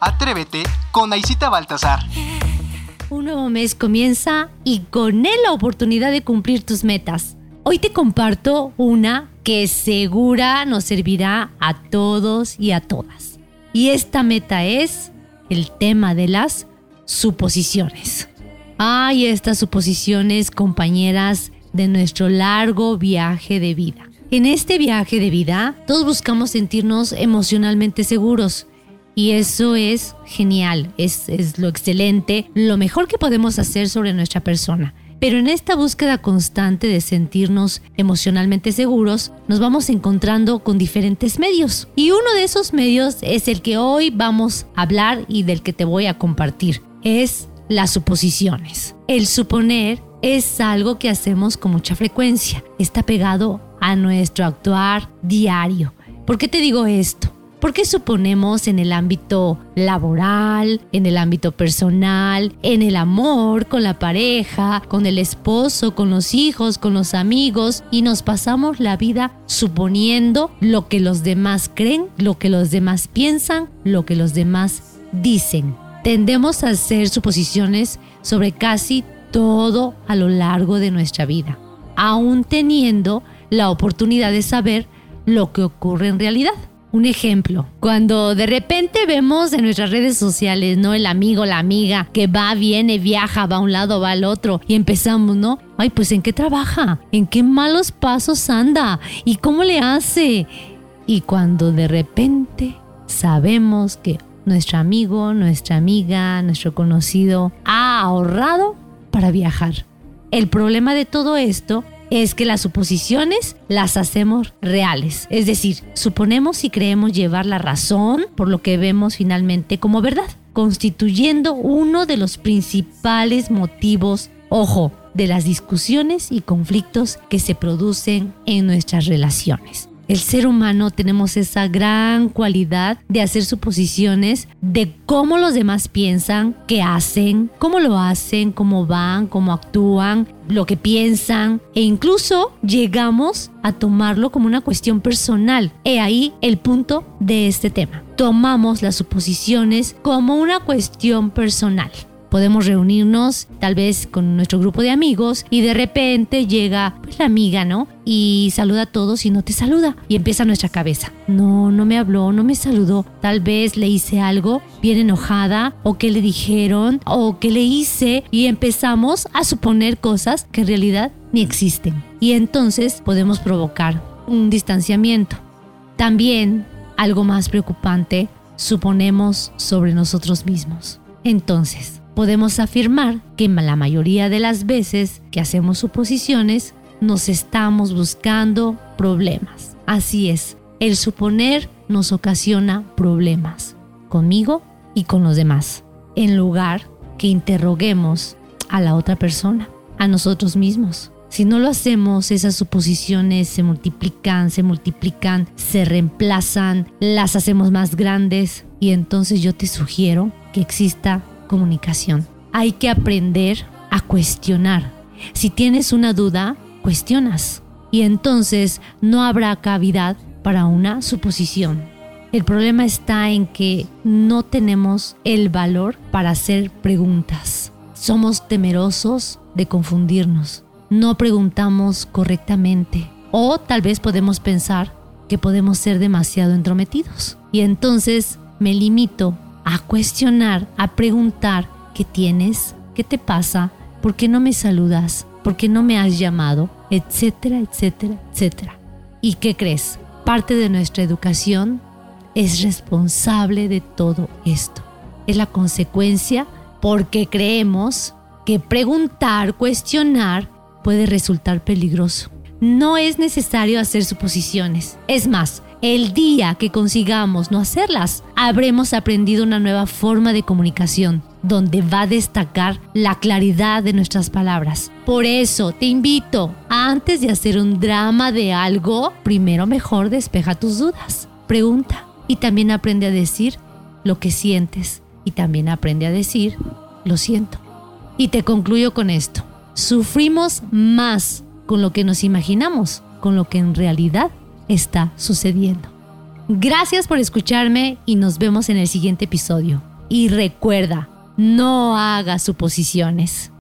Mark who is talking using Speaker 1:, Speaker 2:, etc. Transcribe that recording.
Speaker 1: Atrévete con Aisita Baltasar.
Speaker 2: Un nuevo mes comienza y con él la oportunidad de cumplir tus metas. Hoy te comparto una que segura nos servirá a todos y a todas. Y esta meta es el tema de las suposiciones. Ay, estas suposiciones, compañeras de nuestro largo viaje de vida. En este viaje de vida, todos buscamos sentirnos emocionalmente seguros. Y eso es genial, es, es, lo excelente, lo mejor que podemos hacer sobre nuestra persona. Pero en esta búsqueda constante de sentirnos emocionalmente seguros, nos vamos encontrando con diferentes medios. Y uno de esos medios es el que hoy vamos a hablar y del que te voy a compartir. Es las suposiciones. El suponer es algo que hacemos con mucha frecuencia. Está pegado a nuestro actuar diario. ¿Por qué te digo esto? Porque suponemos en el ámbito laboral, en el ámbito personal, en el amor, con la pareja, con el esposo, con los hijos, con los amigos y nos pasamos la vida suponiendo lo que los demás creen, lo que los demás piensan, lo que los demás dicen? Tendemos a hacer suposiciones sobre casi todo a lo largo de nuestra vida, aún teniendo la oportunidad de saber lo que ocurre en realidad. Un ejemplo, cuando de repente vemos en nuestras redes sociales, ¿no? El amigo, la amiga que va, viene, viaja, va a un lado, va al otro y empezamos, ¿no? Ay, pues ¿en qué trabaja? ¿En qué malos pasos anda? ¿Y cómo le hace? Y cuando de repente sabemos que nuestro amigo, nuestra amiga, nuestro conocido ha ahorrado para viajar. El problema de todo esto es que las suposiciones las hacemos reales, es decir, suponemos y creemos llevar la razón por lo que vemos finalmente como verdad, constituyendo uno de los principales motivos, ojo, de las discusiones y conflictos que se producen en nuestras relaciones. El ser humano tenemos esa gran cualidad de hacer suposiciones de cómo los demás piensan, qué hacen, cómo lo hacen, cómo van, cómo actúan, lo que piensan e incluso llegamos a tomarlo como una cuestión personal. He ahí el punto de este tema. Tomamos las suposiciones como una cuestión personal podemos reunirnos tal vez con nuestro grupo de amigos y de repente llega pues, la amiga, ¿no? Y saluda a todos y no te saluda. Y empieza nuestra cabeza. No, no me habló, no me saludó. Tal vez le hice algo bien enojada o que le dijeron o que le hice y empezamos a suponer cosas que en realidad ni existen. Y entonces podemos provocar un distanciamiento. También, algo más preocupante, suponemos sobre nosotros mismos. Entonces, podemos afirmar que la mayoría de las veces que hacemos suposiciones nos estamos buscando problemas. Así es, el suponer nos ocasiona problemas conmigo y con los demás, en lugar que interroguemos a la otra persona, a nosotros mismos. Si no lo hacemos, esas suposiciones se multiplican, se multiplican, se reemplazan, las hacemos más grandes y entonces yo te sugiero que exista comunicación. Hay que aprender a cuestionar. Si tienes una duda, cuestionas. Y entonces no habrá cavidad para una suposición. El problema está en que no tenemos el valor para hacer preguntas. Somos temerosos de confundirnos. No preguntamos correctamente. O tal vez podemos pensar que podemos ser demasiado entrometidos. Y entonces me limito a cuestionar, a preguntar qué tienes, qué te pasa, por qué no me saludas, por qué no me has llamado, etcétera, etcétera, etcétera. ¿Y qué crees? Parte de nuestra educación es responsable de todo esto. Es la consecuencia porque creemos que preguntar, cuestionar puede resultar peligroso. No es necesario hacer suposiciones. Es más, el día que consigamos no hacerlas, habremos aprendido una nueva forma de comunicación, donde va a destacar la claridad de nuestras palabras. Por eso te invito, antes de hacer un drama de algo, primero mejor despeja tus dudas, pregunta y también aprende a decir lo que sientes y también aprende a decir lo siento. Y te concluyo con esto. Sufrimos más con lo que nos imaginamos, con lo que en realidad está sucediendo. Gracias por escucharme y nos vemos en el siguiente episodio. Y recuerda, no hagas suposiciones.